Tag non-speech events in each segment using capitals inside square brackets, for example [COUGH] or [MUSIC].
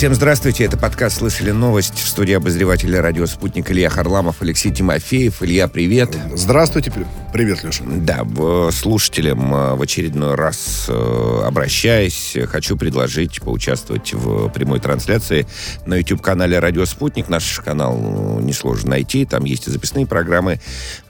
Всем здравствуйте, это подкаст «Слышали новость» в студии обозревателя радио «Спутник» Илья Харламов, Алексей Тимофеев. Илья, привет. Здравствуйте, привет, Леша. Да, слушателям э, в очередной раз э, обращаясь, хочу предложить поучаствовать в прямой трансляции на YouTube-канале «Радио Спутник». Наш канал э, несложно найти, там есть и записные программы,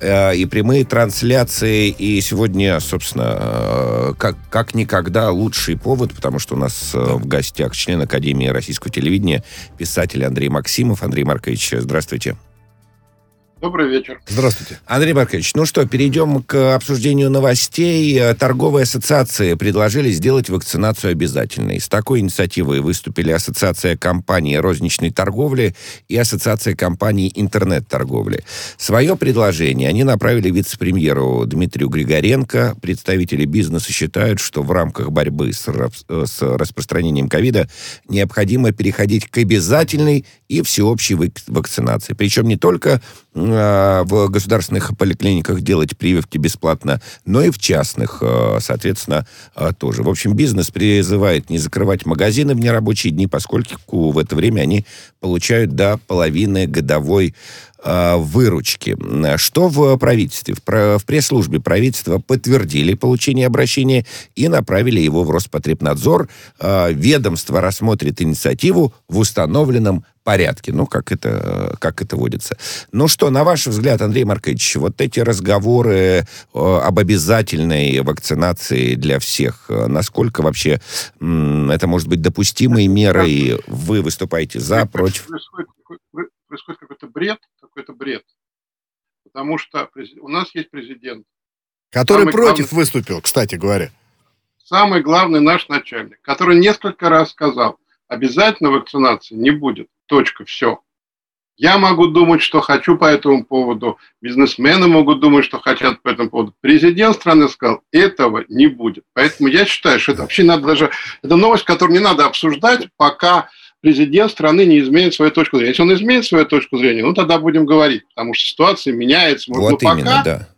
и прямые трансляции. И сегодня, собственно, как, как никогда лучший повод, потому что у нас в гостях член Академии российского телевидения, писатель Андрей Максимов. Андрей Маркович, здравствуйте. Добрый вечер. Здравствуйте. Андрей Маркович, ну что, перейдем к обсуждению новостей. Торговые ассоциации предложили сделать вакцинацию обязательной. С такой инициативой выступили Ассоциация компаний розничной торговли и Ассоциация компаний интернет-торговли. Свое предложение они направили вице-премьеру Дмитрию Григоренко. Представители бизнеса считают, что в рамках борьбы с, с распространением ковида необходимо переходить к обязательной и всеобщей вакцинации. Причем не только в государственных поликлиниках делать прививки бесплатно, но и в частных, э, соответственно, э, тоже. В общем, бизнес призывает не закрывать магазины в нерабочие дни, поскольку в это время они получают до половины годовой выручки. Что в правительстве? В пресс-службе правительства подтвердили получение обращения и направили его в Роспотребнадзор. Ведомство рассмотрит инициативу в установленном порядке, ну, как это, как это водится. Ну что, на ваш взгляд, Андрей Маркович, вот эти разговоры э, об обязательной вакцинации для всех, э, насколько вообще это может быть допустимой мерой? Вы выступаете за, против? Происходит, происходит какой-то бред, бред. Потому что у нас есть президент. Который против главный, выступил, кстати говоря. Самый главный наш начальник, который несколько раз сказал, обязательно вакцинации не будет. Точка, все. Я могу думать, что хочу по этому поводу, бизнесмены могут думать, что хотят по этому поводу. Президент страны сказал, этого не будет. Поэтому я считаю, что это вообще надо даже... Это новость, которую не надо обсуждать, пока президент страны не изменит свою точку зрения. Если он изменит свою точку зрения, ну тогда будем говорить, потому что ситуация меняется. Вот Но именно, пока, да.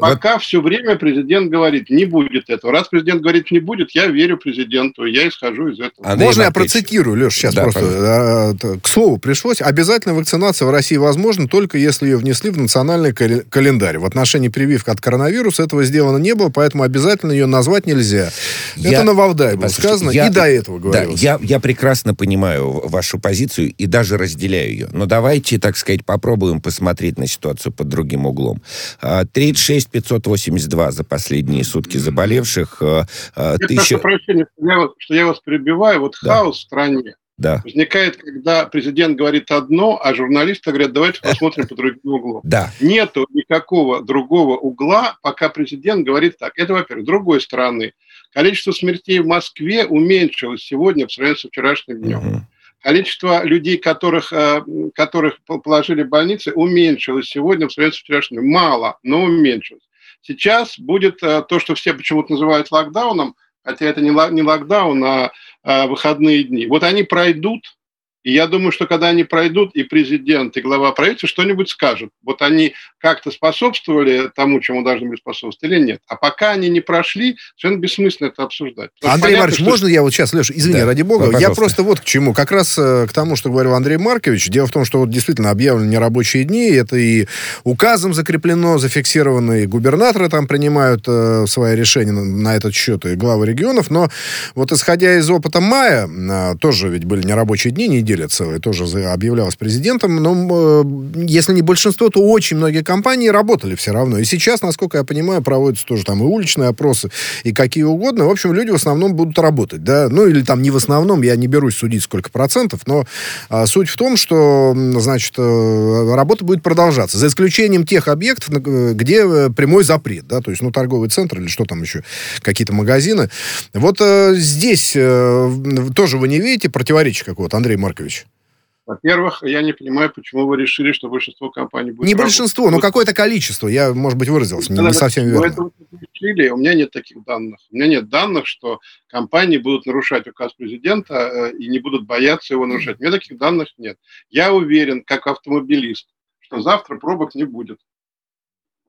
Пока вот... все время президент говорит, не будет этого. Раз президент говорит, не будет, я верю президенту, я исхожу из этого. Андрей Можно я процитирую, Леш, сейчас да, просто. Пожалуйста. К слову пришлось. Обязательно вакцинация в России возможна только если ее внесли в национальный календарь. В отношении прививки от коронавируса этого сделано не было, поэтому обязательно ее назвать нельзя. Я... Это на Валдай было сказано, я... и до этого говорилось. Да, я, я прекрасно понимаю вашу позицию и даже разделяю ее. Но давайте, так сказать, попробуем посмотреть на ситуацию под другим углом. 36 а, 582 за последние сутки заболевших. Э, э, Я тысяча... прошу прощения, что я, вас, что я вас перебиваю. Вот да. хаос в стране да. возникает, когда президент говорит одно, а журналисты говорят, давайте посмотрим по другим углам. Да. Нету никакого другого угла, пока президент говорит так. Это, во-первых. С другой стороны, количество смертей в Москве уменьшилось сегодня в сравнении с вчерашним днем. Угу. Количество людей, которых, э, которых положили в больницы, уменьшилось сегодня в сравнении с вчерашним. Мало, но уменьшилось. Сейчас будет э, то, что все почему-то называют локдауном, хотя это не локдаун, а э, выходные дни. Вот они пройдут, и я думаю, что когда они пройдут, и президент, и глава правительства что-нибудь скажут. Вот они как-то способствовали тому, чему должны были способствовать, или нет. А пока они не прошли, совершенно бессмысленно это обсуждать. Потому Андрей понятно, Маркович, что... можно я вот сейчас, Леша, извини, да, ради бога, пожалуйста. я просто вот к чему. Как раз э, к тому, что говорил Андрей Маркович. Дело в том, что вот действительно объявлены нерабочие дни, это и указом закреплено, зафиксировано, и губернаторы там принимают э, свои решения на, на этот счет, и главы регионов. Но вот исходя из опыта мая, э, тоже ведь были нерабочие дни, не неделя целая тоже объявлялась президентом, но э, если не большинство, то очень многие компании работали все равно. И сейчас, насколько я понимаю, проводятся тоже там и уличные опросы, и какие угодно. В общем, люди в основном будут работать, да, ну или там не в основном, я не берусь судить сколько процентов, но а, суть в том, что, значит, э, работа будет продолжаться, за исключением тех объектов, где э, прямой запрет, да, то есть, ну, торговый центр или что там еще, какие-то магазины. Вот э, здесь э, тоже вы не видите противоречия какого-то, Андрей Маркович? Во-первых, я не понимаю, почему вы решили, что большинство компаний будет Не работать. большинство, но какое-то количество. Я, может быть, выразился не, не совсем верно. Это решили, у меня нет таких данных. У меня нет данных, что компании будут нарушать указ президента э, и не будут бояться его нарушать. У меня таких данных нет. Я уверен, как автомобилист, что завтра пробок не будет.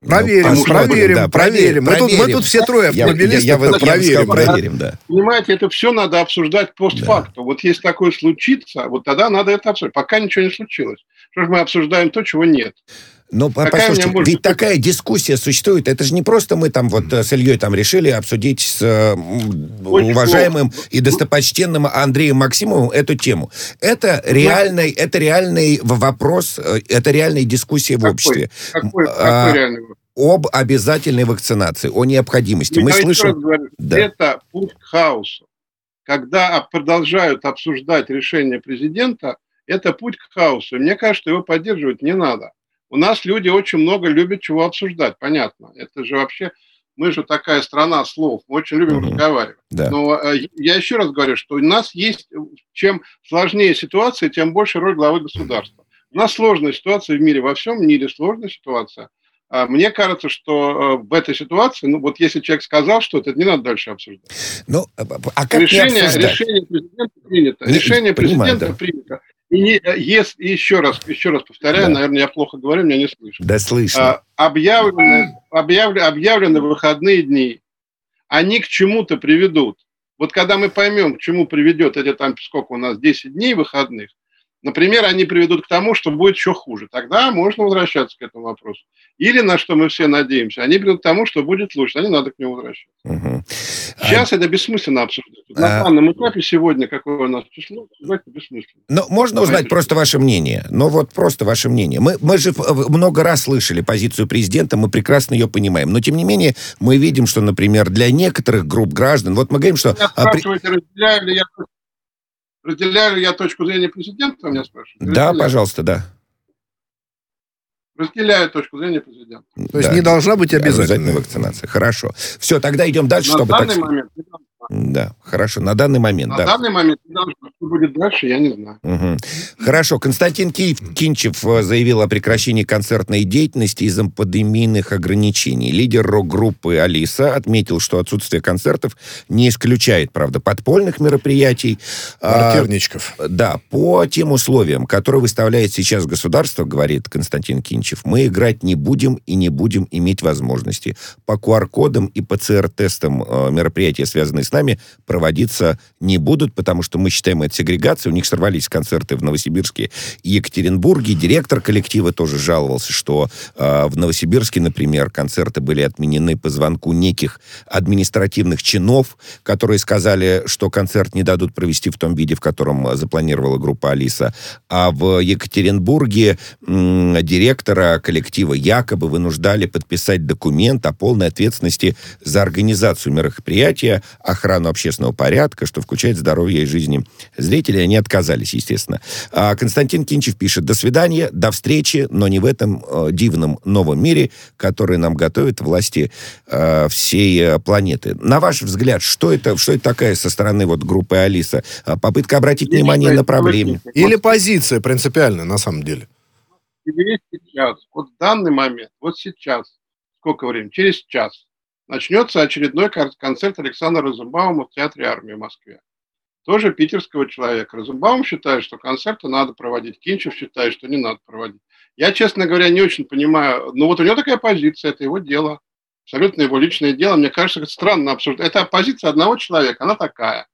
Проверим, ну, проверим, да, проверим. Мы, Тут, мы тут все трое автомобилисты я, я, я, проверим. Я проверим, да. Понимаете, это все надо обсуждать постфактум. Да. Вот если такое случится, вот тогда надо это обсуждать. Пока ничего не случилось. Что ж мы обсуждаем то, чего нет. Ну, послушайте, может... ведь такая дискуссия существует. Это же не просто мы там вот э, с Ильей там решили обсудить с э, уважаемым и достопочтенным Андреем Максимовым эту тему. Это реальный, это реальный вопрос, э, это реальная дискуссия какой? в обществе. Какой, какой а, реальный вопрос? Об обязательной вакцинации, о необходимости. Мы слышим... Говорю, да. Это путь к хаосу. Когда продолжают обсуждать решение президента, это путь к хаосу. И мне кажется, его поддерживать не надо. У нас люди очень много любят чего обсуждать, понятно. Это же вообще, мы же такая страна слов, мы очень любим угу. разговаривать. Да. Но э, я еще раз говорю, что у нас есть, чем сложнее ситуация, тем больше роль главы государства. У нас сложная ситуация в мире, во всем мире сложная ситуация. А мне кажется, что э, в этой ситуации, ну вот если человек сказал что-то, это не надо дальше обсуждать. Ну, а, а как решение, решение президента принято. Решение понимаю, президента да. принято. И не, если, еще раз, еще раз повторяю, да. наверное, я плохо говорю, меня не слышно. Да слышно. А, объявлены, объявлены, объявлены выходные дни. Они к чему-то приведут. Вот когда мы поймем, к чему приведет эти там, сколько у нас, 10 дней выходных, Например, они приведут к тому, что будет еще хуже. Тогда можно возвращаться к этому вопросу. Или, на что мы все надеемся, они приведут к тому, что будет лучше. А не надо к нему возвращаться. Угу. Сейчас а... это бессмысленно обсуждать. На а... данном этапе сегодня, какое у нас число, это бессмысленно. Ну, можно узнать просто ваше мнение. Ну, вот просто ваше мнение. Мы, мы же много раз слышали позицию президента, мы прекрасно ее понимаем. Но, тем не менее, мы видим, что, например, для некоторых групп граждан... Вот мы говорим, что... Меня спрашиваете, разделяю ли я Разделяю я точку зрения президента, меня спрашивают? Да, пожалуйста, да. Разделяю точку зрения президента. То есть да. не должна быть обязательной вакцинация. Хорошо. Все, тогда идем дальше, На чтобы... данный так... момент да, хорошо, на данный момент. На да. данный момент, что будет дальше, я не знаю. Угу. Хорошо, Константин Киев, Кинчев э, заявил о прекращении концертной деятельности из-за пандемийных ограничений. Лидер рок-группы «Алиса» отметил, что отсутствие концертов не исключает, правда, подпольных мероприятий. Квартирничков. А, да, по тем условиям, которые выставляет сейчас государство, говорит Константин Кинчев, мы играть не будем и не будем иметь возможности. По QR-кодам и ПЦР-тестам э, мероприятия, связанные с нами, проводиться не будут, потому что мы считаем это сегрегацией. У них сорвались концерты в Новосибирске и Екатеринбурге. Директор коллектива тоже жаловался, что э, в Новосибирске, например, концерты были отменены по звонку неких административных чинов, которые сказали, что концерт не дадут провести в том виде, в котором запланировала группа «Алиса». А в Екатеринбурге м, директора коллектива якобы вынуждали подписать документ о полной ответственности за организацию мероприятия, охрану общественного порядка, что включает здоровье и жизни зрителей. Они отказались, естественно. А Константин Кинчев пишет, до свидания, до встречи, но не в этом э, дивном новом мире, который нам готовят власти э, всей э, планеты. На ваш взгляд, что это, что это такая со стороны вот группы Алиса? А попытка обратить Я внимание на проблему? Или позиция принципиальная, на самом деле? сейчас, вот в данный момент, вот сейчас, сколько времени? Через час начнется очередной концерт Александра Розенбаума в Театре армии в Москве. Тоже питерского человека. Розенбаум считает, что концерты надо проводить. Кинчев считает, что не надо проводить. Я, честно говоря, не очень понимаю. Ну вот у него такая позиция, это его дело. Абсолютно его личное дело. Мне кажется, это странно обсуждать. Это позиция одного человека, она такая.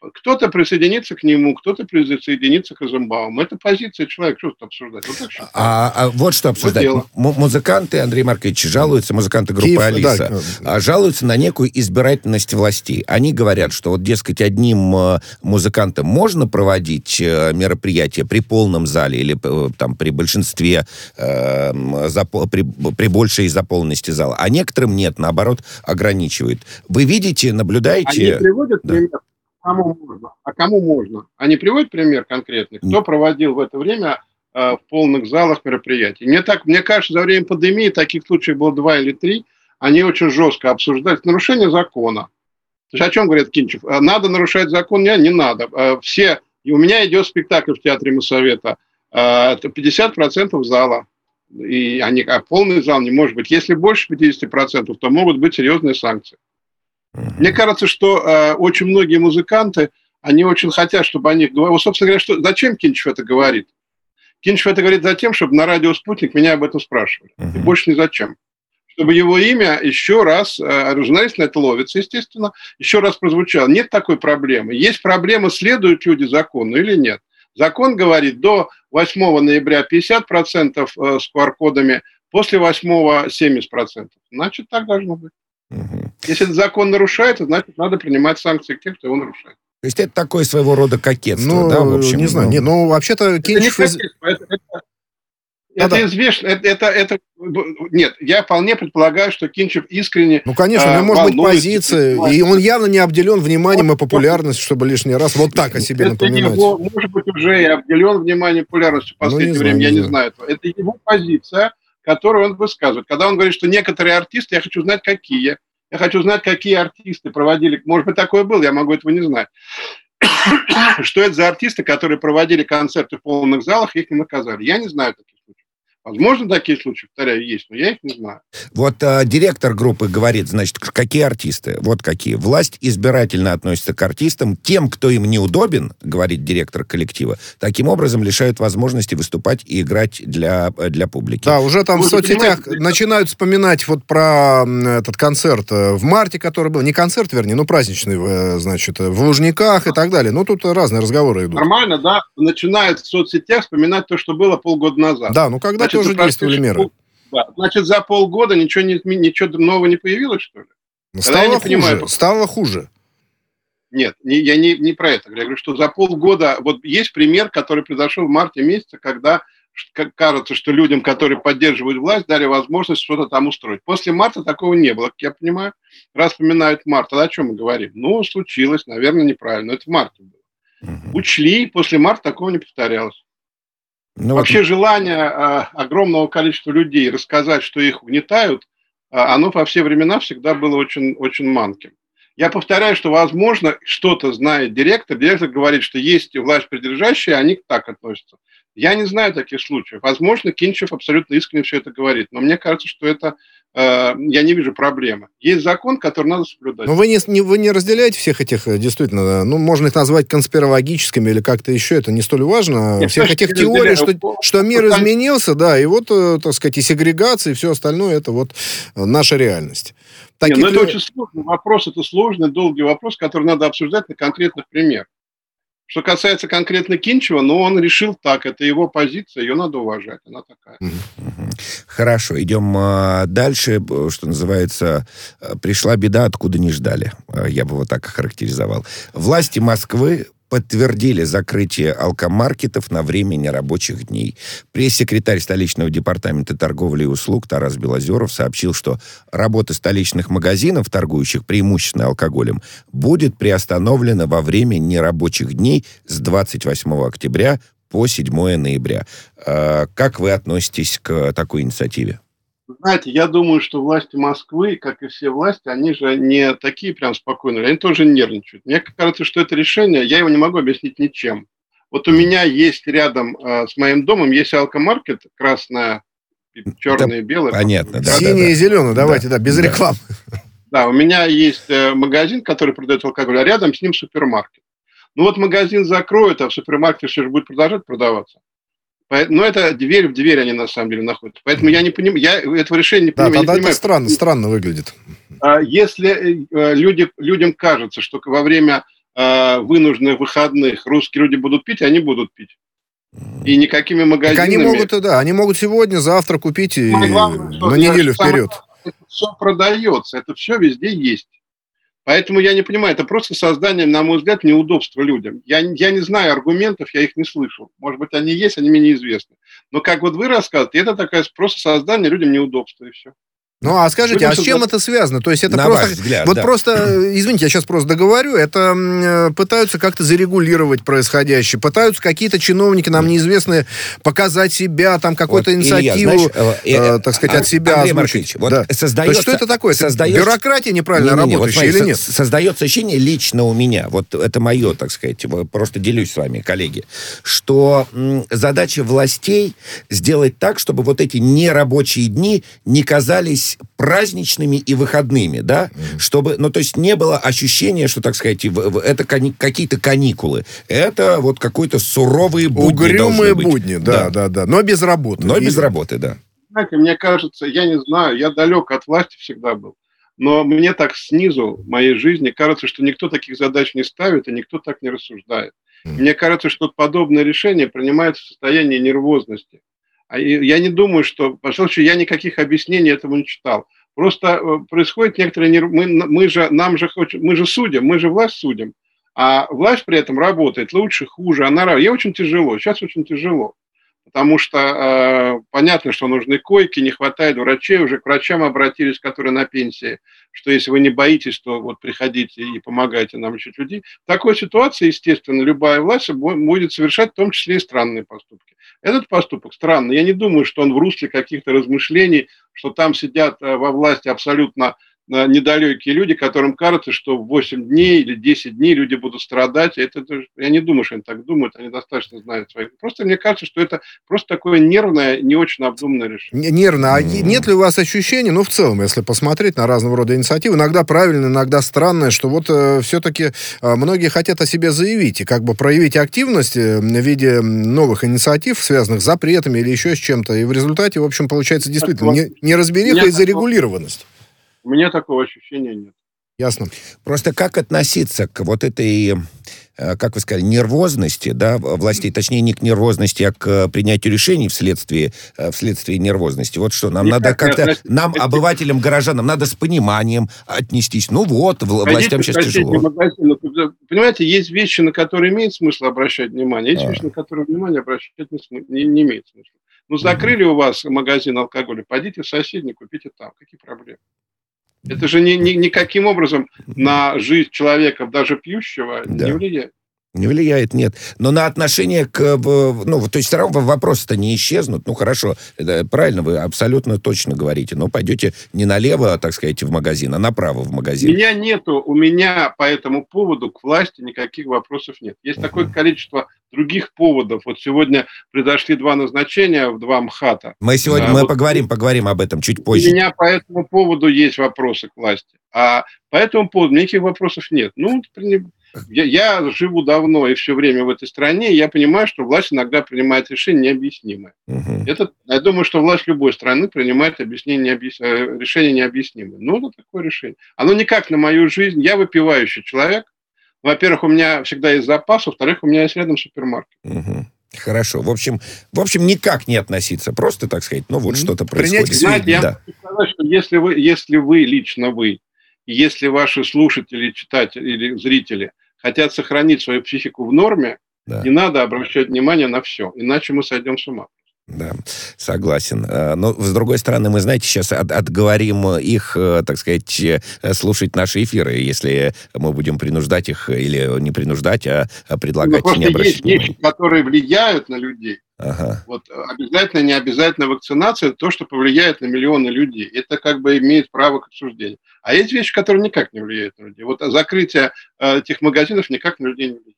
Кто-то присоединится к нему, кто-то присоединится к Розенбауму. Это позиция человека, что тут обсуждать? Вот, а, а вот что обсуждать. Вот музыканты, Андрей Маркович, жалуются, музыканты группы Киев, «Алиса», да. жалуются на некую избирательность властей. Они говорят, что вот, дескать, одним э, музыкантам можно проводить э, мероприятие при полном зале или э, там при большинстве, э, запо- при, при большей заполненности зала, а некоторым нет, наоборот, ограничивают. Вы видите, наблюдаете... Они приводят да. пример кому можно? А кому можно? Они приводят пример конкретный? Кто проводил в это время э, в полных залах мероприятий? Мне, так, мне кажется, за время пандемии таких случаев было два или три. Они очень жестко обсуждали нарушение закона. То есть о чем говорит Кинчев? Э, надо нарушать закон? Нет, не надо. Э, все... И у меня идет спектакль в Театре Моссовета. Это 50% зала. И они, а полный зал не может быть. Если больше 50%, то могут быть серьезные санкции. Мне кажется, что э, очень многие музыканты, они очень хотят, чтобы о них говорили. Вот, собственно говоря, что, зачем Кинчев это говорит? Кинчев это говорит за тем, чтобы на радио «Спутник» меня об этом спрашивали. Uh-huh. И больше ни зачем. чтобы его имя еще раз, журналист на это ловится, естественно, еще раз прозвучало. Нет такой проблемы. Есть проблема, следуют люди закону или нет. Закон говорит, до 8 ноября 50% с QR-кодами, после 8 70%. Значит, так должно быть. Угу. Если этот закон нарушается, значит, надо принимать санкции к тем, кто его нарушает. То есть это такое своего рода кокетство, ну, да, в общем? Не знаю, ну, не, ну вообще-то Кинчев... Это, это, это, это да, известно, это, это, это, нет, я вполне предполагаю, что Кинчев искренне Ну, конечно, у него может быть позиция, и он явно не обделен вниманием и популярностью, чтобы лишний раз вот так о себе это напоминать. Его, может быть, уже и обделен вниманием и популярностью в последнее ну, время, знаю, я не знаю. знаю. Это его позиция, которую он высказывает. Когда он говорит, что некоторые артисты, я хочу знать, какие, я хочу знать, какие артисты проводили, может быть, такое было, я могу этого не знать. [COUGHS] Что это за артисты, которые проводили концерты в полных залах, их не наказали. Я не знаю таких Возможно, такие случаи, повторяю, есть, но я их не знаю. Вот а, директор группы говорит, значит, какие артисты? Вот какие. Власть избирательно относится к артистам. Тем, кто им неудобен, говорит директор коллектива, таким образом лишают возможности выступать и играть для, для публики. Да, уже там Вы в соцсетях начинают вспоминать вот про этот концерт э, в марте, который был. Не концерт, вернее, ну праздничный, э, значит, в Лужниках и так далее. Ну, тут разные разговоры идут. Нормально, да. Начинают в соцсетях вспоминать то, что было полгода назад. Да, ну когда Значит, тоже действовали меры. Да. Значит, за полгода ничего, не, ничего нового не появилось, что ли? Ну, стало я не хуже. Понимаю, стало хуже. Нет, не, я не, не про это. Я говорю, что за полгода... Вот есть пример, который произошел в марте месяце, когда кажется, что людям, которые поддерживают власть, дали возможность что-то там устроить. После марта такого не было, как я понимаю. Раз вспоминают март, тогда о чем мы говорим? Ну, случилось, наверное, неправильно. Это в марте было. Угу. Учли, после марта такого не повторялось. Ну, Вообще вот... желание э, огромного количества людей рассказать, что их угнетают, э, оно во все времена всегда было очень, очень манким. Я повторяю, что, возможно, что-то знает директор. Директор говорит, что есть власть придержащие, они так относятся. Я не знаю таких случаев. Возможно, Кинчев абсолютно искренне все это говорит. Но мне кажется, что это Э, я не вижу проблемы. Есть закон, который надо соблюдать. Но вы не, не, вы не разделяете всех этих, э, действительно, ну, можно их назвать конспирологическими или как-то еще, это не столь важно. Нет, всех этих теорий, что, что мир там... изменился, да, и вот, э, так сказать, и сегрегация, и все остальное, это вот наша реальность. Таких Нет, но это очень сложный вопрос, это сложный, долгий вопрос, который надо обсуждать на конкретных примерах. Что касается конкретно Кинчева, ну, он решил так, это его позиция, ее надо уважать, она такая. Хорошо, идем а, дальше, что называется, а, пришла беда, откуда не ждали, а, я бы вот так охарактеризовал. Власти Москвы подтвердили закрытие алкомаркетов на время нерабочих дней. Пресс-секретарь столичного департамента торговли и услуг Тарас Белозеров сообщил, что работа столичных магазинов, торгующих преимущественно алкоголем, будет приостановлена во время нерабочих дней с 28 октября по 7 ноября. А, как вы относитесь к такой инициативе? Знаете, я думаю, что власти Москвы, как и все власти, они же не такие прям спокойные, они тоже нервничают. Мне кажется, что это решение, я его не могу объяснить ничем. Вот у меня есть рядом э, с моим домом, есть алкомаркет, красная, черная и белая. Понятно, да. Синяя да, да. и зеленая, давайте, да, да без да. рекламы. Да, у меня есть э, магазин, который продает алкоголь, а рядом с ним супермаркет. Ну вот магазин закроют, а в супермаркете все же будет продолжать продаваться. Но это дверь в дверь они на самом деле находятся. Поэтому я не понимаю, я этого решения не понимаю. Да, тогда это странно, странно выглядит. А если э, люди, людям кажется, что во время э, вынужденных выходных русские люди будут пить, они будут пить. И никакими магазинами... Так они могут, да, они могут сегодня, завтра купить и главное, на неделю вперед. Это все продается, это все везде есть. Поэтому я не понимаю, это просто создание, на мой взгляд, неудобства людям. Я, я не знаю аргументов, я их не слышал. Может быть, они есть, они мне неизвестны. Но как вот вы рассказываете, это такое просто создание людям неудобства и все. Ну, а скажите, а с чем это связано? То есть это просто... Взгляд, вот да. просто, э, извините, я сейчас просто договорю, это э, пытаются как-то зарегулировать происходящее, пытаются какие-то чиновники, нам неизвестные, показать себя, там, какую-то вот, инициативу, Илья, знаешь, э, э, так сказать, от себя Андрей озвучить. Вот да. создается, То есть что это такое? Создается... Бюрократия неправильно не, не, не, работающая вот, смотри, или нет? Создается ощущение лично у меня, вот это мое, так сказать, просто делюсь с вами, коллеги, что задача властей сделать так, чтобы вот эти нерабочие дни не казались оказались праздничными и выходными, да, mm-hmm. чтобы, ну, то есть не было ощущения, что, так сказать, это кани- какие-то каникулы. Это вот какой-то суровые будни Угрюмые будни, да, да, да, да, но без работы. Но и... без работы, да. знаете, мне кажется, я не знаю, я далек от власти всегда был. Но мне так снизу моей жизни кажется, что никто таких задач не ставит, и никто так не рассуждает. Мне кажется, что подобное решение принимается в состоянии нервозности. А я не думаю, что... Потому что я никаких объяснений этому не читал. Просто э, происходит некоторое... Нерв... Мы, мы, же, нам же, мы же судим, мы же власть судим. А власть при этом работает лучше, хуже. Она... Ей очень тяжело. Сейчас очень тяжело потому что э, понятно, что нужны койки, не хватает врачей, уже к врачам обратились, которые на пенсии, что если вы не боитесь, то вот приходите и помогайте нам лечить людей. В такой ситуации, естественно, любая власть будет совершать в том числе и странные поступки. Этот поступок странный. Я не думаю, что он в русле каких-то размышлений, что там сидят э, во власти абсолютно недалекие люди, которым кажется, что в 8 дней или 10 дней люди будут страдать. Это, я не думаю, что они так думают, они достаточно знают своих. Просто мне кажется, что это просто такое нервное, не очень обдуманное решение. Нервно. А нет ли у вас ощущения, ну, в целом, если посмотреть на разного рода инициативы, иногда правильно, иногда странное, что вот э, все-таки э, многие хотят о себе заявить и как бы проявить активность э, в виде новых инициатив, связанных с запретами или еще с чем-то. И в результате, в общем, получается действительно не, неразбериха и зарегулированность. Меня такого ощущения нет. Ясно. Просто как относиться к вот этой, э, как вы сказали, нервозности, да, властей, точнее, не к нервозности, а к принятию решений вследствие, э, вследствие нервозности. Вот что, нам Никак надо как-то, нам, обывателям, горожанам, надо с пониманием отнестись. Ну вот, властям сейчас тяжело. Магазин. Понимаете, есть вещи, на которые имеет смысл обращать внимание, есть а. вещи, на которые внимание обращать не, не, не имеет смысла. Ну, закрыли у вас магазин алкоголя, пойдите в соседний, купите там. Какие проблемы? Это же ни, ни, никаким образом на жизнь человека, даже пьющего, да. не влияет. Не влияет, нет. Но на отношение к... Ну, то есть равно вопросы-то не исчезнут. Ну, хорошо, это правильно, вы абсолютно точно говорите. Но пойдете не налево, так сказать, в магазин, а направо в магазин. У меня нету, у меня по этому поводу к власти никаких вопросов нет. Есть uh-huh. такое количество других поводов. Вот сегодня произошли два назначения в два МХАТа. Мы сегодня а, мы вот, поговорим, поговорим об этом чуть позже. У меня по этому поводу есть вопросы к власти. А по этому поводу никаких вопросов нет. Ну, я, я живу давно и все время в этой стране, и я понимаю, что власть иногда принимает решения необъяснимые. Угу. Это, я думаю, что власть любой страны принимает объяснение, необъяс... Э, решение необъяснимое. Ну, это такое решение. Оно никак на мою жизнь. Я выпивающий человек. Во-первых, у меня всегда есть запас, во-вторых, у меня есть рядом супермаркет. Угу. Хорошо. В общем, в общем, никак не относиться. Просто, так сказать, ну вот что-то происходит. Знаете, я да. хочу сказать, что если вы, если вы, лично вы, если ваши слушатели, читатели или зрители хотят сохранить свою психику в норме, да. не надо обращать внимание на все, иначе мы сойдем с ума. Да, согласен. А, но, с другой стороны, мы, знаете, сейчас от, отговорим их, э, так сказать, э, слушать наши эфиры, если мы будем принуждать их или не принуждать, а, а предлагать ну, не обращать есть внимания. вещи, которые влияют на людей. Ага. Вот обязательно, не обязательно вакцинация, то, что повлияет на миллионы людей. Это как бы имеет право к обсуждению. А есть вещи, которые никак не влияют на людей. Вот закрытие э, этих магазинов никак на людей не влияет.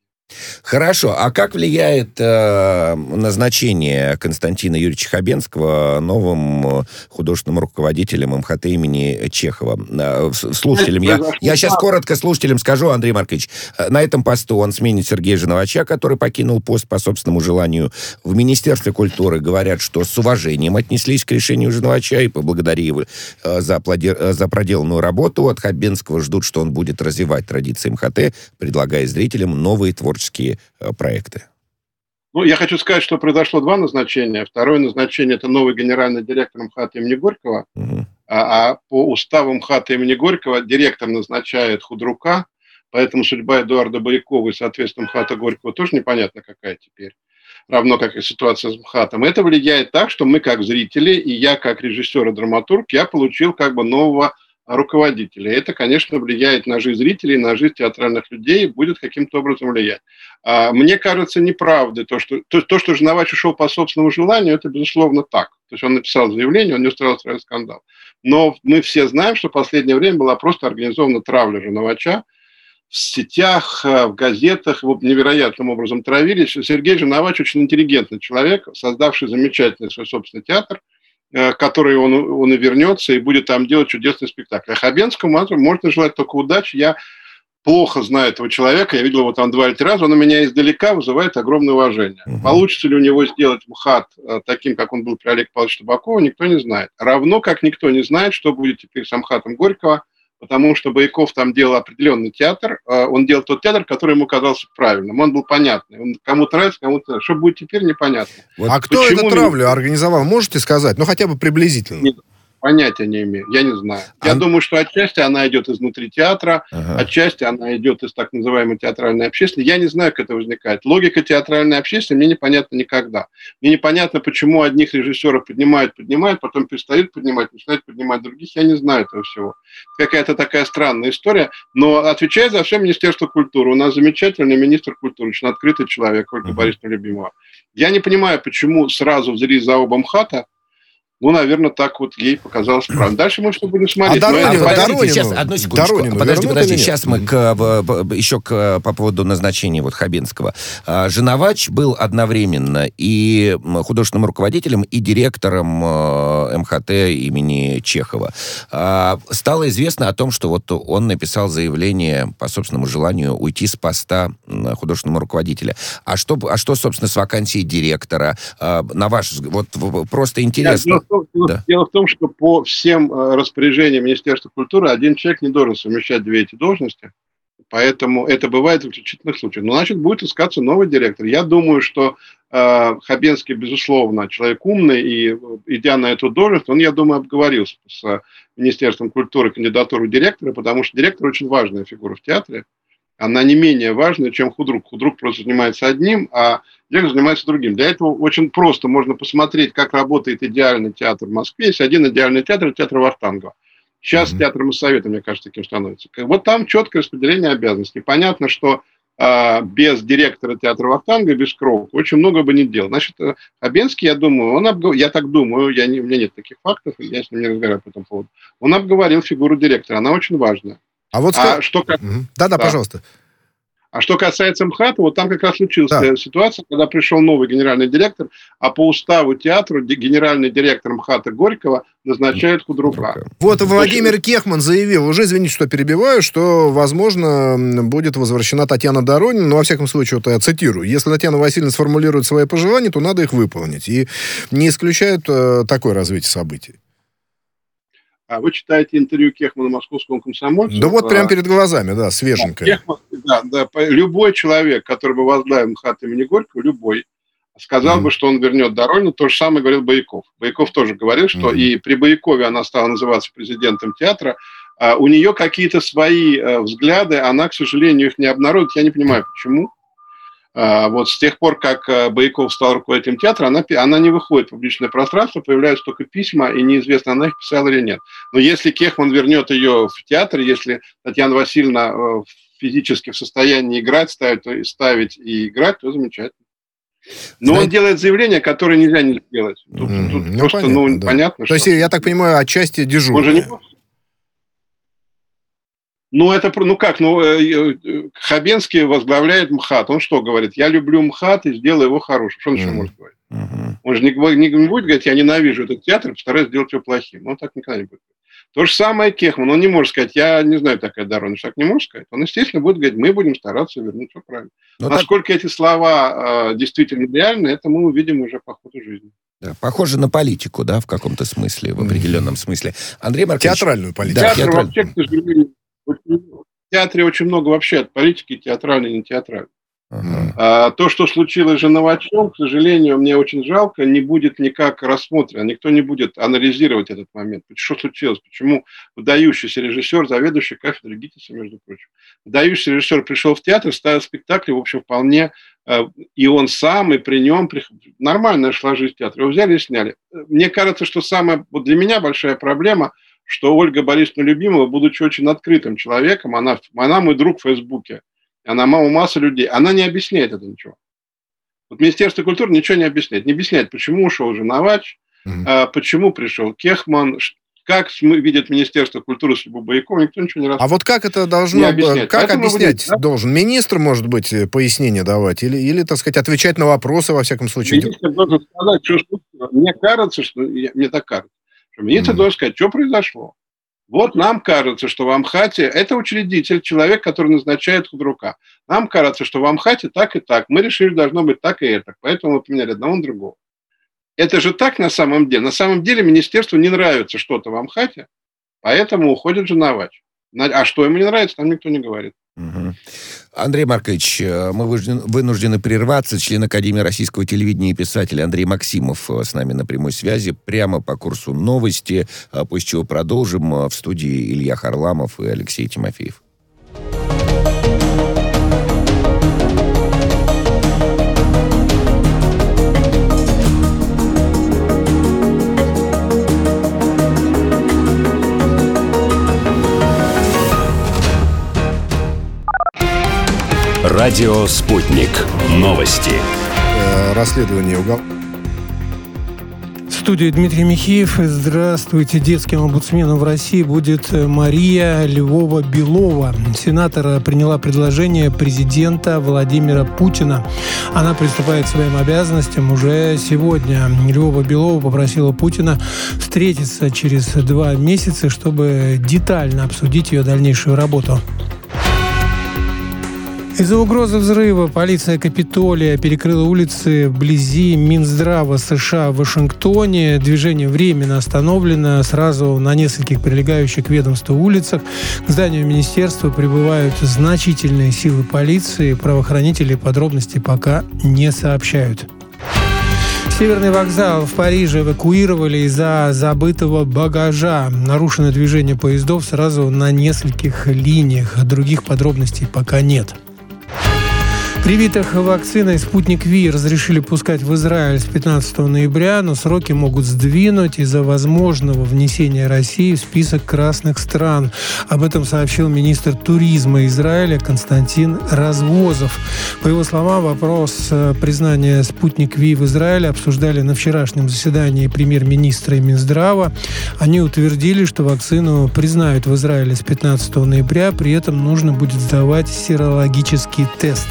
Хорошо. А как влияет э, назначение Константина Юрьевича Хабенского новым э, художественным руководителем МХТ имени Чехова? Э, слушателям, я, я сейчас коротко слушателям скажу, Андрей Маркович. Э, на этом посту он сменит Сергея Женовача, который покинул пост по собственному желанию. В Министерстве культуры говорят, что с уважением отнеслись к решению Женовача и поблагодарили э, за, э, за проделанную работу. От Хабенского ждут, что он будет развивать традиции МХТ, предлагая зрителям новые творческие творческие э, проекты? Ну, я хочу сказать, что произошло два назначения. Второе назначение – это новый генеральный директор МХАТ имени Горького. Угу. А, а по уставу МХАТ имени Горького директор назначает худрука, поэтому судьба Эдуарда Барякова и, соответственно, МХАТа Горького тоже непонятно какая теперь. Равно как и ситуация с МХАТом. Это влияет так, что мы как зрители, и я как режиссер и драматург, я получил как бы нового руководителя. Это, конечно, влияет на жизнь зрителей, на жизнь театральных людей, будет каким-то образом влиять. А, мне кажется неправдой то, что, то, то, что Жновач ушел по собственному желанию, это, безусловно, так. То есть он написал заявление, он не устраивал скандал. Но мы все знаем, что в последнее время была просто организована травля Жновача, в сетях, э, в газетах его невероятным образом травились. Сергей Женовач очень интеллигентный человек, создавший замечательный свой собственный театр – Э, который он, он и вернется, и будет там делать чудесный спектакль. А Хабенскому можно желать только удачи. Я плохо знаю этого человека, я видел его там два или три раза, он у меня издалека вызывает огромное уважение. Угу. Получится ли у него сделать МХАТ э, таким, как он был при Олеге Павловиче Табакове, никто не знает. Равно как никто не знает, что будет теперь с МХАТом Горького, потому что Бояков там делал определенный театр, э, он делал тот театр, который ему казался правильным, он был понятный, он кому-то нравится, кому-то Что будет теперь, непонятно. Вот а кто эту травлю организовал, можете сказать? Ну, хотя бы приблизительно. Нет, Понятия не имею, я не знаю. А... Я думаю, что отчасти она идет изнутри театра, ага. отчасти она идет из так называемой театральной общественности. Я не знаю, как это возникает. Логика театральной общественности мне непонятна никогда. Мне непонятно, почему одних режиссеров поднимают, поднимают, потом перестают поднимать, начинают поднимать других. Я не знаю этого всего. Какая-то такая странная история. Но отвечает за все Министерство культуры. У нас замечательный министр культуры, очень открытый человек, Ольга ага. Борисовна Любимова. Я не понимаю, почему сразу взялись за оба МХАТа, ну, наверное, так вот ей показалось правильно. Дальше мы что будем смотреть. А Доронину, подождите, Доронину, сейчас, одну секундочку. Доронину подожди, подожди, сейчас мы к, еще к, по поводу назначения вот Хабенского. А, Женовач был одновременно и художественным руководителем, и директором э, МХТ имени Чехова. А, стало известно о том, что вот он написал заявление по собственному желанию уйти с поста художественного руководителя. А что, а что собственно, с вакансией директора? А, на ваш вот просто интересно том, да. дело в том, что по всем э, распоряжениям Министерства культуры один человек не должен совмещать две эти должности. Поэтому это бывает в исключительных случаях. Но, значит, будет искаться новый директор. Я думаю, что э, Хабенский, безусловно, человек умный, и идя на эту должность, он, я думаю, обговорился с Министерством культуры кандидатуру директора, потому что директор очень важная фигура в театре. Она не менее важная, чем худрук. Худрук просто занимается одним, а директор занимается другим. Для этого очень просто можно посмотреть, как работает идеальный театр в Москве. Есть один идеальный театр, театр Вахтангова. Сейчас mm-hmm. театр Моссовета, мне кажется, таким становится. Вот там четкое распределение обязанностей. Понятно, что э, без директора театра Вахтанга, без Кроука, очень много бы не делал. Значит, э, Хабенский, я думаю, он обгов... я так думаю, я не... у меня нет таких фактов, я с ним не разговариваю по этому поводу. Он обговорил фигуру директора, она очень важная. А вот а что... Да, да, пожалуйста. А что касается МХАТа, вот там как раз случилась да. ситуация, когда пришел новый генеральный директор, а по уставу театра генеральный директор МХАТа Горького назначает худрука. Вот Владимир Кехман заявил, уже извините, что перебиваю, что, возможно, будет возвращена Татьяна Доронина, но, во всяком случае, вот я цитирую, если Татьяна Васильевна сформулирует свои пожелания, то надо их выполнить. И не исключают э, такое развитие событий. А вы читаете интервью Кехмана московскому комсомольцу. Да вот прямо перед глазами, да, свеженькое. Да, да, да, любой человек, который бы возглавил МХАТ имени Горького, любой, сказал mm бы, что он вернет Доронину, то же самое говорил Бояков. Бояков тоже говорил, что mm и при Боякове она стала называться президентом театра, а у нее какие-то свои э, взгляды, она, к сожалению, их не обнародует. Я не понимаю, почему. А, вот с тех пор, как э, Бояков стал руководителем театра, она, она не выходит в публичное пространство, появляются только письма, и неизвестно, она их писала или нет. Но если Кехман вернет ее в театр, если Татьяна Васильевна э, физически в состоянии играть, ставить, ставить и играть, то замечательно. Но Знаете... он делает заявление, которое нельзя не сделать. Тут, mm-hmm. тут ну, просто понятно, ну, да. понятно. То что... есть, я так понимаю, отчасти дежурный. Он же не ну, это, ну как, ну, э, э, Хабенский возглавляет МХАТ. Он что говорит? Я люблю МХАТ и сделаю его хорошим. Что он еще может говорить? Mm-hmm. Он же не, не, не будет говорить, я ненавижу этот театр, постараюсь сделать его плохим. Он так никогда не будет. То же самое Кехман. Он не может сказать, я не знаю такая дорога, так не может сказать. Он, естественно, будет говорить, мы будем стараться вернуть все правильно. Но ну, Насколько так... эти слова э, действительно реальны, это мы увидим уже по ходу жизни. Да, похоже на политику, да, в каком-то смысле, в определенном смысле. Андрей Маркович... Театральную политику. Да, Театр театраль... вообще, к сожалению, в театре очень много вообще от политики, театральной и не театральной. Uh-huh. А, то, что случилось с Женовачем, к сожалению, мне очень жалко, не будет никак рассмотрено, никто не будет анализировать этот момент. Что случилось? Почему выдающийся режиссер, заведующий кафедрой ГИТИСа, между прочим, выдающийся режиссер пришел в театр, ставил спектакль, в общем, вполне, а, и он сам, и при нем, нормальная шла жизнь театра. Его взяли и сняли. Мне кажется, что самая, вот для меня большая проблема – что Ольга Борисовна Любимова, будучи очень открытым человеком, она, она мой друг в Фейсбуке, она у массы людей, она не объясняет это ничего. Вот Министерство культуры ничего не объясняет. Не объясняет, почему ушел Женовач, mm-hmm. а, почему пришел Кехман, как видит Министерство культуры с Боякова, никто ничего не рассказывает. А вот как это должно, как Поэтому объяснять да? должен? Министр, может быть, э, пояснение давать? Или, или, так сказать, отвечать на вопросы, во всяком случае? Министр должен сказать, что, мне кажется, что, мне так кажется, Министр mm. должен сказать, что произошло. Вот нам кажется, что в Амхате, это учредитель, человек, который назначает худрука. Нам кажется, что в Амхате так и так. Мы решили, должно быть так и это. Поэтому мы поменяли одного на другого. Это же так на самом деле. На самом деле министерству не нравится что-то в Амхате, поэтому уходит Женовач. А что ему не нравится, там никто не говорит. Андрей Маркович, э, мы вынуждены прерваться. Член Академии российского телевидения и писатель Андрей Максимов э, с нами на прямой связи прямо по курсу новости. А после чего продолжим э, в студии Илья Харламов и Алексей Тимофеев. Радио «Спутник». Новости. Э, расследование угол... В студии Дмитрий Михеев. Здравствуйте. Детским омбудсменом в России будет э, Мария Львова-Белова. Сенатор приняла предложение президента Владимира Путина. Она приступает к своим обязанностям уже сегодня. Львова-Белова попросила Путина встретиться через два месяца, чтобы детально обсудить ее дальнейшую работу. Из-за угрозы взрыва полиция Капитолия перекрыла улицы вблизи Минздрава США в Вашингтоне. Движение временно остановлено сразу на нескольких прилегающих к ведомству улицах. К зданию министерства прибывают значительные силы полиции. Правоохранители подробности пока не сообщают. Северный вокзал в Париже эвакуировали из-за забытого багажа. Нарушено движение поездов сразу на нескольких линиях. Других подробностей пока нет. Привитых вакциной «Спутник Ви» разрешили пускать в Израиль с 15 ноября, но сроки могут сдвинуть из-за возможного внесения России в список красных стран. Об этом сообщил министр туризма Израиля Константин Развозов. По его словам, вопрос э, признания «Спутник Ви» в Израиле обсуждали на вчерашнем заседании премьер-министра и Минздрава. Они утвердили, что вакцину признают в Израиле с 15 ноября, при этом нужно будет сдавать серологический тест.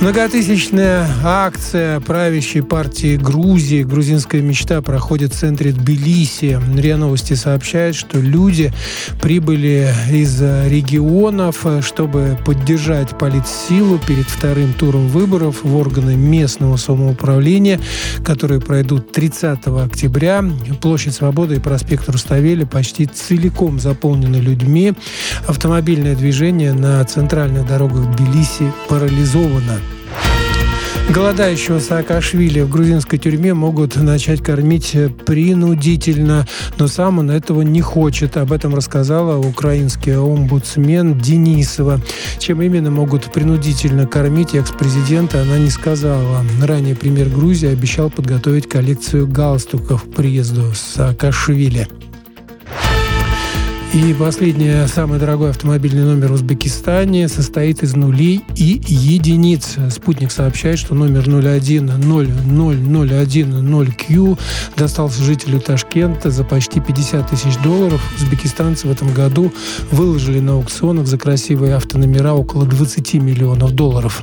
Многотысячная акция правящей партии Грузии «Грузинская мечта» проходит в центре Тбилиси. РИА Новости сообщает, что люди прибыли из регионов, чтобы поддержать политсилу перед вторым туром выборов в органы местного самоуправления, которые пройдут 30 октября. Площадь Свободы и проспект Руставели почти целиком заполнены людьми. Автомобильное движение на центральных дорогах Тбилиси парализовано. Голодающего Саакашвили в грузинской тюрьме могут начать кормить принудительно, но сам он этого не хочет. Об этом рассказала украинский омбудсмен Денисова. Чем именно могут принудительно кормить экс-президента, она не сказала. Ранее премьер Грузии обещал подготовить коллекцию галстуков к приезду Саакашвили. И последний, самый дорогой автомобильный номер в Узбекистане состоит из нулей и единиц. Спутник сообщает, что номер 0100010Q достался жителю Ташкента за почти 50 тысяч долларов. Узбекистанцы в этом году выложили на аукционах за красивые автономера около 20 миллионов долларов.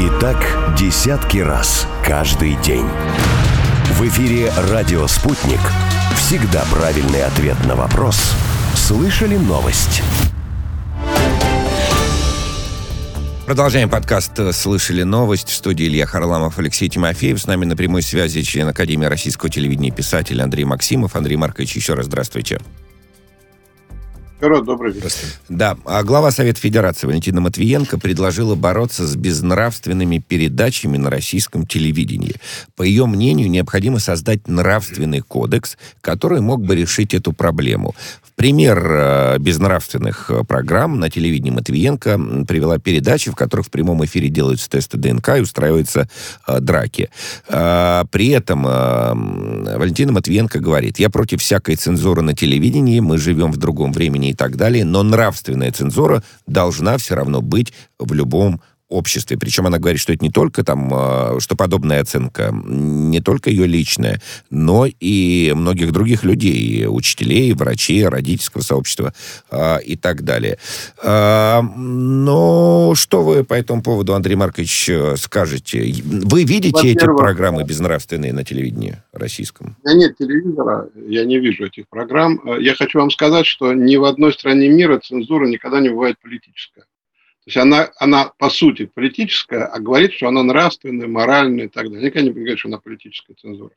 И так десятки раз каждый день. В эфире «Радио Спутник». Всегда правильный ответ на вопрос. Слышали новость? Продолжаем подкаст «Слышали новость» в студии Илья Харламов, Алексей Тимофеев. С нами на прямой связи член Академии российского телевидения и писатель Андрей Максимов. Андрей Маркович, еще раз здравствуйте. Здорово, добрый вечер. Да, а глава Совета Федерации Валентина Матвиенко предложила бороться с безнравственными передачами на российском телевидении. По ее мнению, необходимо создать нравственный кодекс, который мог бы решить эту проблему. В пример э, безнравственных э, программ на телевидении Матвиенко привела передачи, в которых в прямом эфире делаются тесты ДНК и устраиваются э, драки. Э, при этом Валентина Матвиенко говорит, я против всякой цензуры на телевидении, мы живем в другом времени и так далее, но нравственная цензура должна все равно быть в любом обществе. Причем она говорит, что это не только там, а, что подобная оценка, не только ее личная, но и многих других людей, учителей, врачей, родительского сообщества а, и так далее. А, но что вы по этому поводу, Андрей Маркович, скажете? Вы видите эти программы безнравственные на телевидении российском? У меня нет телевизора, я не вижу этих программ. Я хочу вам сказать, что ни в одной стране мира цензура никогда не бывает политическая. То есть она, она по сути политическая, а говорит, что она нравственная, моральная и так далее. Никогда не говорит, что она политическая цензура.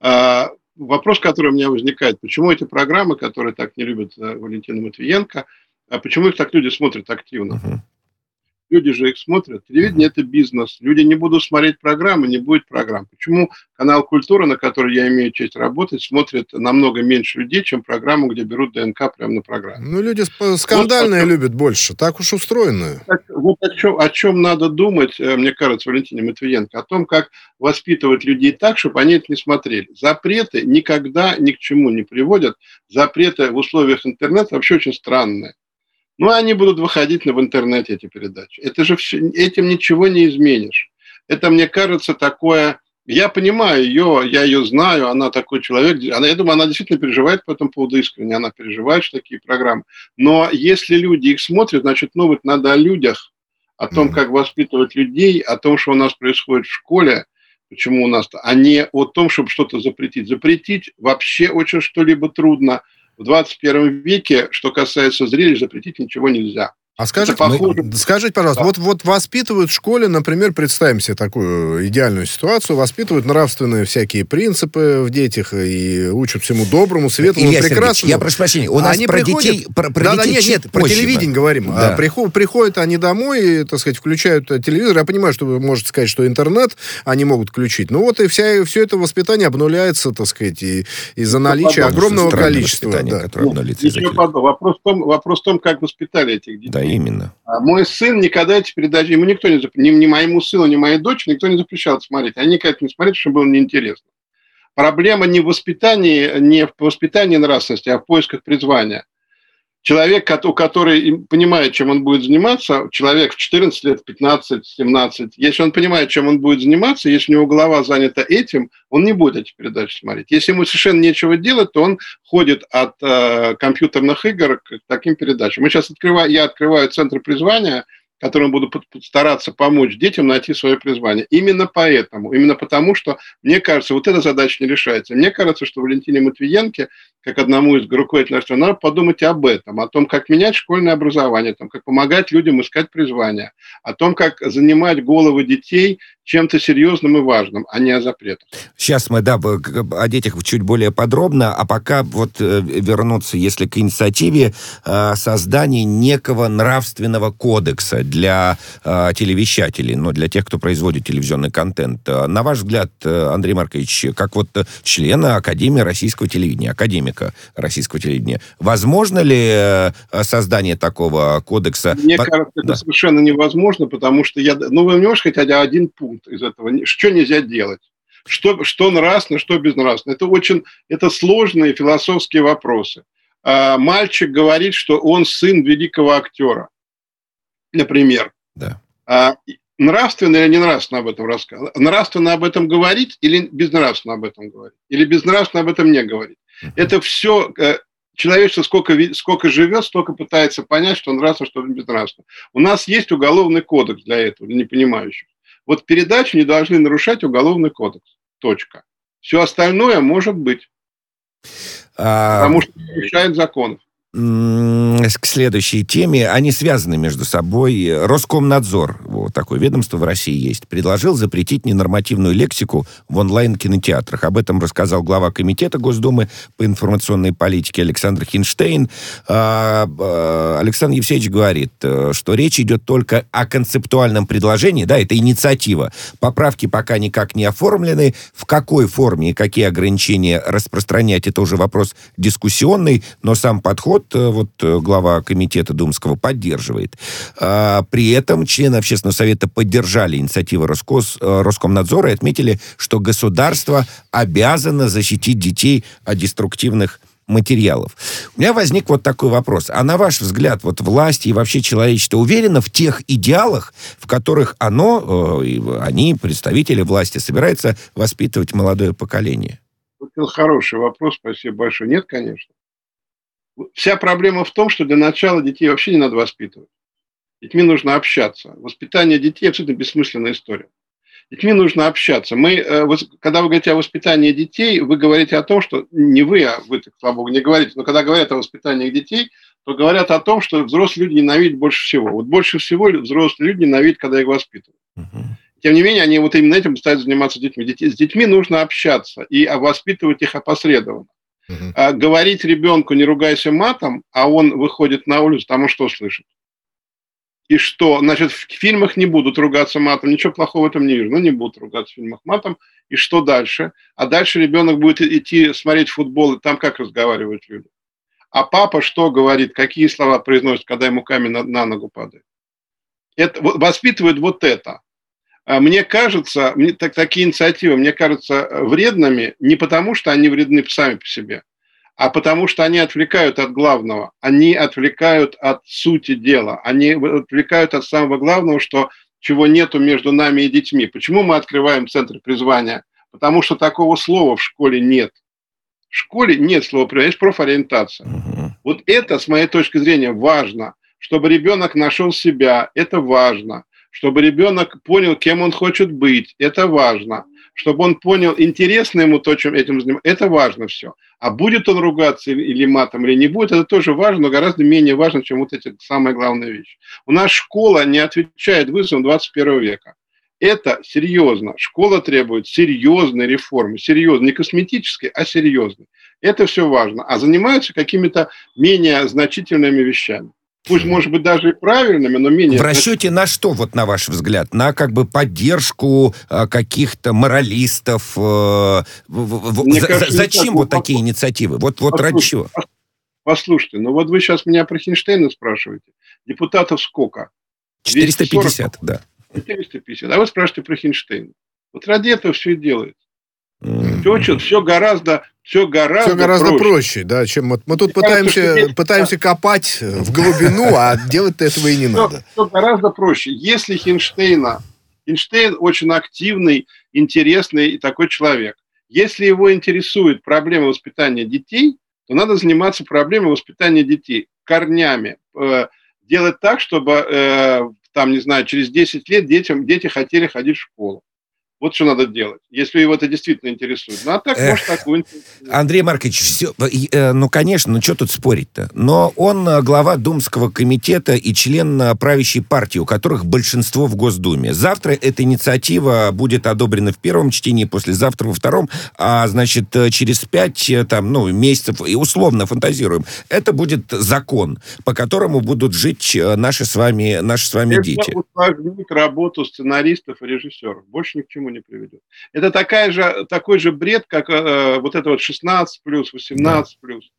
А, вопрос, который у меня возникает, почему эти программы, которые так не любят э, Валентина Матвиенко, а почему их так люди смотрят активно? Uh-huh. Люди же их смотрят. Телевидение – это бизнес. Люди не будут смотреть программы, не будет программ. Почему канал «Культура», на который я имею честь работать, смотрит намного меньше людей, чем программу, где берут ДНК прямо на программе? Ну, люди скандальные вот, любят больше. Так уж устроены. Вот о чем, о чем надо думать, э, мне кажется, Валентине Матвиенко, о том, как воспитывать людей так, чтобы они это не смотрели. Запреты никогда ни к чему не приводят. Запреты в условиях интернета вообще очень странные. Ну, они будут выходить в интернете, эти передачи. Это же все, этим ничего не изменишь. Это, мне кажется, такое... Я понимаю ее, я ее знаю, она такой человек. Она, я думаю, она действительно переживает по этому поводу искренне. Она переживает, что такие программы. Но если люди их смотрят, значит, ну, вот надо о людях, о том, как воспитывать людей, о том, что у нас происходит в школе, почему у нас, а не о том, чтобы что-то запретить. Запретить вообще очень что-либо трудно – в 21 веке, что касается зрелищ, запретить ничего нельзя. А скажите, похоже... скажите, пожалуйста, да. вот, вот воспитывают в школе, например, представим себе такую идеальную ситуацию, воспитывают нравственные всякие принципы в детях и учат всему доброму, светлому, Илья прекрасному. я прошу прощения, у нас они про приходят... детей, про, про да, детей да, нет, нет, про телевидение говорим. Да. А приход, приходят они домой, и, так сказать, включают телевизор. Я понимаю, что вы можете сказать, что интернет они могут включить. Ну вот и вся, все это воспитание обнуляется, так сказать, из-за наличия огромного количества. Да. Обнулится вопрос, в том, вопрос в том, как воспитали этих детей. Да, именно. А мой сын никогда эти передачи, ему никто не запрещал, ни, ни моему сыну, ни моей дочери никто не запрещал смотреть. Они никогда не смотрели, что было неинтересно. Проблема не в воспитании, не в воспитании нравственности, а в поисках призвания человек, который понимает, чем он будет заниматься, человек в 14 лет, 15, 17, если он понимает, чем он будет заниматься, если у него голова занята этим, он не будет эти передачи смотреть. Если ему совершенно нечего делать, то он ходит от э, компьютерных игр к таким передачам. Мы сейчас открываем, я открываю центр призвания – которым буду стараться помочь детям найти свое призвание. Именно поэтому, именно потому, что, мне кажется, вот эта задача не решается. Мне кажется, что Валентине Матвиенке, как одному из руководителей нашего, надо подумать об этом, о том, как менять школьное образование, о том, как помогать людям искать призвание, о том, как занимать головы детей чем-то серьезным и важным, а не о запретах. Сейчас мы, да, о детях чуть более подробно, а пока вот э, вернуться, если к инициативе э, создания некого нравственного кодекса для э, телевещателей, но для тех, кто производит телевизионный контент. На ваш взгляд, Андрей Маркович, как вот члена Академии российского телевидения, академика российского телевидения, возможно ли создание такого кодекса? Мне кажется, да. это совершенно невозможно, потому что я... Ну, вы не можете хотя один пункт пункт из этого. Что нельзя делать? Что, что нравственно, что безнравственно? Это очень это сложные философские вопросы. А, мальчик говорит, что он сын великого актера, например. Да. А, нравственно или не нравственно об этом рассказывать? Нравственно об этом говорить или безнравственно об этом говорить? Или безнравственно об этом не говорить? Uh-huh. Это все э, человечество сколько, сколько живет, столько пытается понять, что нравственно, что безнравственно. У нас есть уголовный кодекс для этого, для непонимающих. Вот передачи не должны нарушать уголовный кодекс. Точка. Все остальное может быть. А... Потому что нарушает законов к следующей теме. Они связаны между собой. Роскомнадзор вот, такое ведомство в России есть, предложил запретить ненормативную лексику в онлайн-кинотеатрах. Об этом рассказал глава Комитета Госдумы по информационной политике Александр Хинштейн. А, а, Александр Евсеевич говорит, э, что речь идет только о концептуальном предложении, да, это инициатива. Поправки пока никак не оформлены. В какой форме и какие ограничения распространять, это уже вопрос дискуссионный, но сам подход, э, вот э, глава Комитета Думского поддерживает. А, при этом члены Общественного совета поддержали инициативу Роскос, э, Роскомнадзора и отметили, что государство обязано защитить детей от деструктивных материалов. У меня возник вот такой вопрос. А на ваш взгляд, вот власть и вообще человечество уверено в тех идеалах, в которых оно, э, они, представители власти, собираются воспитывать молодое поколение? Хороший вопрос, спасибо большое. Нет, конечно. Вся проблема в том, что для начала детей вообще не надо воспитывать. Детьми нужно общаться. Воспитание детей абсолютно бессмысленная история. Детьми нужно общаться. Мы, э, когда вы говорите о воспитании детей, вы говорите о том, что не вы, а вы, слава богу, не говорите, но когда говорят о воспитании детей, то говорят о том, что взрослые люди ненавидят больше всего. Вот больше всего взрослые люди ненавидят, когда их воспитывают. Тем не менее, они вот именно этим пытаются заниматься детьми. С детьми нужно общаться и воспитывать их опосредованно. Uh-huh. А, говорить ребенку не ругайся матом, а он выходит на улицу, там что слышит? И что? Значит, в фильмах не будут ругаться матом, ничего плохого в этом не вижу. Ну, не будут ругаться в фильмах матом. И что дальше? А дальше ребенок будет идти смотреть футбол, и там как разговаривают люди. А папа что говорит, какие слова произносит, когда ему камень на, на ногу падает? Это, воспитывает вот это. А мне кажется, мне, так, такие инициативы, мне кажутся вредными не потому, что они вредны сами по себе, а потому что они отвлекают от главного, они отвлекают от сути дела, они отвлекают от самого главного, что чего нету между нами и детьми. Почему мы открываем центр призвания? Потому что такого слова в школе нет. В школе нет слова призвания, есть профориентация. Угу. Вот это, с моей точки зрения, важно, чтобы ребенок нашел себя, это важно, чтобы ребенок понял, кем он хочет быть, это важно – чтобы он понял, интересно ему то, чем этим занимается. Это важно все. А будет он ругаться или матом, или не будет, это тоже важно, но гораздо менее важно, чем вот эти самые главные вещи. У нас школа не отвечает вызовам 21 века. Это серьезно. Школа требует серьезной реформы. Серьезной, не косметической, а серьезной. Это все важно. А занимаются какими-то менее значительными вещами пусть, может быть, даже и правильными, но менее... В расчете на что, вот на ваш взгляд? На как бы поддержку э, каких-то моралистов? Э, за, кажется, зачем вот так, такие инициативы? Вот, вот ради чего? Послушайте, ну вот вы сейчас меня про Хинштейна спрашиваете. Депутатов сколько? 450, 240? да. 450. А вы спрашиваете про Хинштейна. Вот ради этого все и делается. Mm-hmm. Все, все гораздо все гораздо, все гораздо проще. проще, да, чем мы, мы тут Мне пытаемся, кажется, пытаемся копать в глубину, а делать-то этого и не надо. Все гораздо проще. Если Хинштейна, Хинштейн очень активный, интересный и такой человек. Если его интересует проблема воспитания детей, то надо заниматься проблемой воспитания детей корнями. Э, делать так, чтобы, э, там, не знаю, через 10 лет детям, дети хотели ходить в школу. Вот что надо делать, если его это действительно интересует. Ну, а так, Эх, может, так вы... Андрей Маркович, все, э, ну, конечно, ну, что тут спорить-то? Но он э, глава Думского комитета и член э, правящей партии, у которых большинство в Госдуме. Завтра эта инициатива будет одобрена в первом чтении, послезавтра во втором, а, значит, через пять, там, ну, месяцев, и условно фантазируем, это будет закон, по которому будут жить наши с вами, наши с вами это дети. Это работу сценаристов и режиссеров. Больше ни к чему чему не приведет. Это такая же, такой же бред, как э, вот это вот 16 плюс, 18 плюс.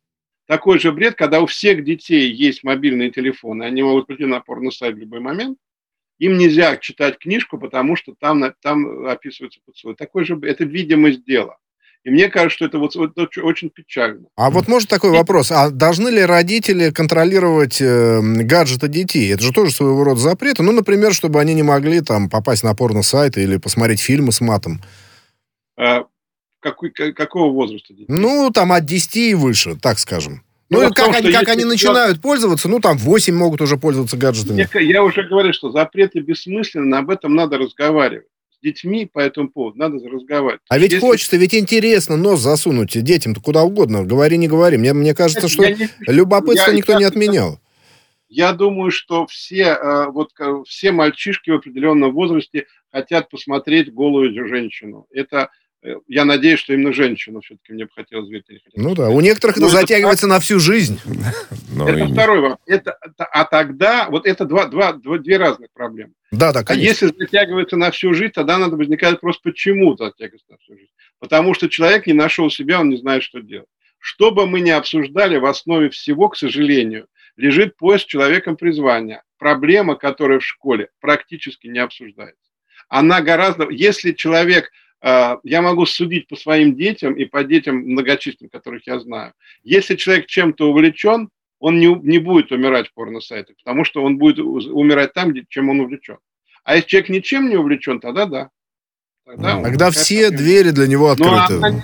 Такой же бред, когда у всех детей есть мобильные телефоны, они могут прийти на порно-сайт в любой момент, им нельзя читать книжку, потому что там, там описывается поцелуй. Такой же, это видимость дела. И мне кажется, что это вот, вот очень печально. А вот может такой вопрос. А должны ли родители контролировать э, гаджеты детей? Это же тоже своего рода запрет. Ну, например, чтобы они не могли там попасть на порно-сайты или посмотреть фильмы с матом. А, какой, какого возраста детей? Ну, там от 10 и выше, так скажем. Ну, ну как, том, они, как они начинают пользоваться, ну, там 8 могут уже пользоваться гаджетами. Я, я уже говорю, что запреты бессмысленны, об этом надо разговаривать детьми по этому поводу, надо разговаривать. А ведь Если... хочется, ведь интересно нос засунуть детям-то куда угодно, говори, не говори. Мне, мне кажется, что не... любопытство я, никто я, не отменял. Я думаю, что все, э, вот, все мальчишки в определенном возрасте хотят посмотреть голую женщину. Это Э, я надеюсь, что именно женщину все-таки мне бы хотелось видеть. Ну да, у некоторых это затягивается на всю жизнь. Это второй вопрос. Это, а тогда, вот это два, два, два, две разных проблемы. Да, да, конечно. А если затягивается на всю жизнь, тогда надо возникает вопрос, почему затягивается на всю жизнь. Потому что человек не нашел себя, он не знает, что делать. Что бы мы ни обсуждали, в основе всего, к сожалению, лежит поиск человеком призвания. Проблема, которая в школе практически не обсуждается. Она гораздо... Если человек а, я могу судить по своим детям и по детям многочисленным, которых я знаю. Если человек чем-то увлечен, он не, не будет умирать в порно-сайтах, потому что он будет умирать там, где, чем он увлечен. А если человек ничем не увлечен, тогда да. Тогда, тогда все двери для него ну, открыты.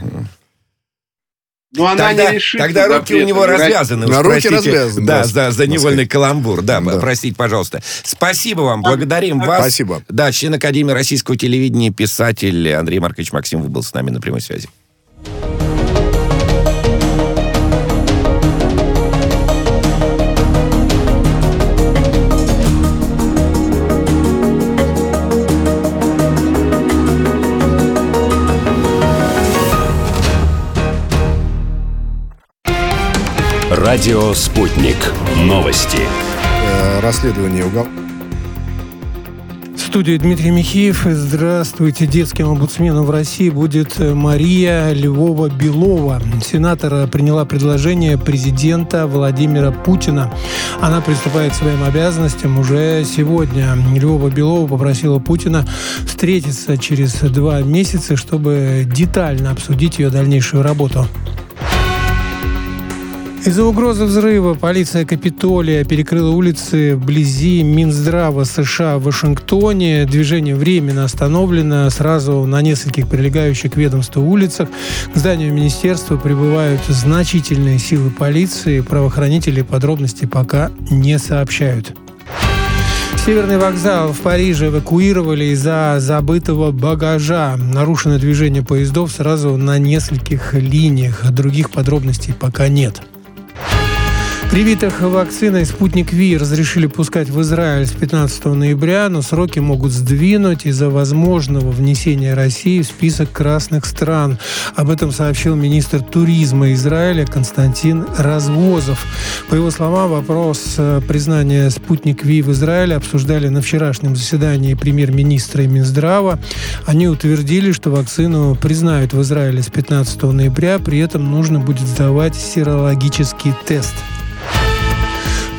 Но она тогда, не решит. Тогда руки у него развязаны. На руки развязаны. Да, да, за невольный каламбур. Да, да, простите, пожалуйста. Спасибо вам, благодарим вас. Спасибо. Да, член Академии российского телевидения, писатель Андрей Маркович Максимов был с нами на прямой связи. Радио «Спутник». Новости. Э, расследование угол... В студии Дмитрий Михеев. Здравствуйте. Детским омбудсменом в России будет Мария Львова-Белова. Сенатор приняла предложение президента Владимира Путина. Она приступает к своим обязанностям уже сегодня. Львова-Белова попросила Путина встретиться через два месяца, чтобы детально обсудить ее дальнейшую работу. Из-за угрозы взрыва полиция Капитолия перекрыла улицы вблизи Минздрава США в Вашингтоне. Движение временно остановлено сразу на нескольких прилегающих к ведомству улицах. К зданию министерства прибывают значительные силы полиции. Правоохранители подробности пока не сообщают. Северный вокзал в Париже эвакуировали из-за забытого багажа. Нарушено движение поездов сразу на нескольких линиях. Других подробностей пока нет. Привитых вакциной «Спутник Ви» разрешили пускать в Израиль с 15 ноября, но сроки могут сдвинуть из-за возможного внесения России в список красных стран. Об этом сообщил министр туризма Израиля Константин Развозов. По его словам, вопрос э, признания «Спутник Ви» в Израиле обсуждали на вчерашнем заседании премьер-министра и Минздрава. Они утвердили, что вакцину признают в Израиле с 15 ноября, при этом нужно будет сдавать серологический тест.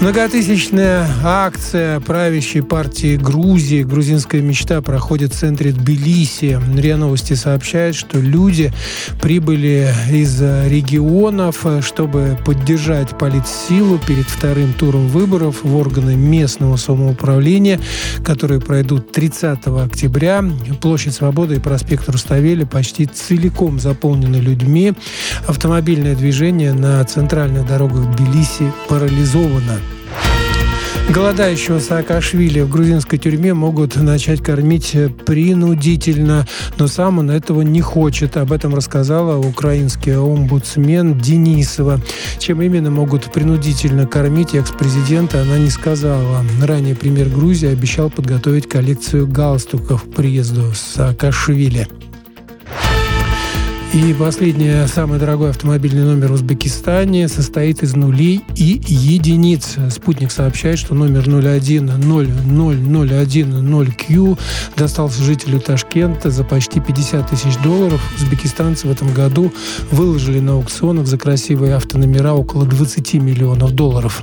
Многотысячная акция правящей партии Грузии «Грузинская мечта» проходит в центре Тбилиси. РИА Новости сообщает, что люди прибыли из регионов, чтобы поддержать политсилу перед вторым туром выборов в органы местного самоуправления, которые пройдут 30 октября. Площадь Свободы и проспект Руставели почти целиком заполнены людьми. Автомобильное движение на центральных дорогах Тбилиси парализовано. Голодающего Саакашвили в грузинской тюрьме могут начать кормить принудительно, но сам он этого не хочет. Об этом рассказала украинский омбудсмен Денисова. Чем именно могут принудительно кормить экс-президента, она не сказала. Ранее премьер Грузии обещал подготовить коллекцию галстуков к приезду Саакашвили. И последний, самый дорогой автомобильный номер в Узбекистане состоит из нулей и единиц. Спутник сообщает, что номер 0100010Q достался жителю Ташкента за почти 50 тысяч долларов. Узбекистанцы в этом году выложили на аукционах за красивые автономера около 20 миллионов долларов.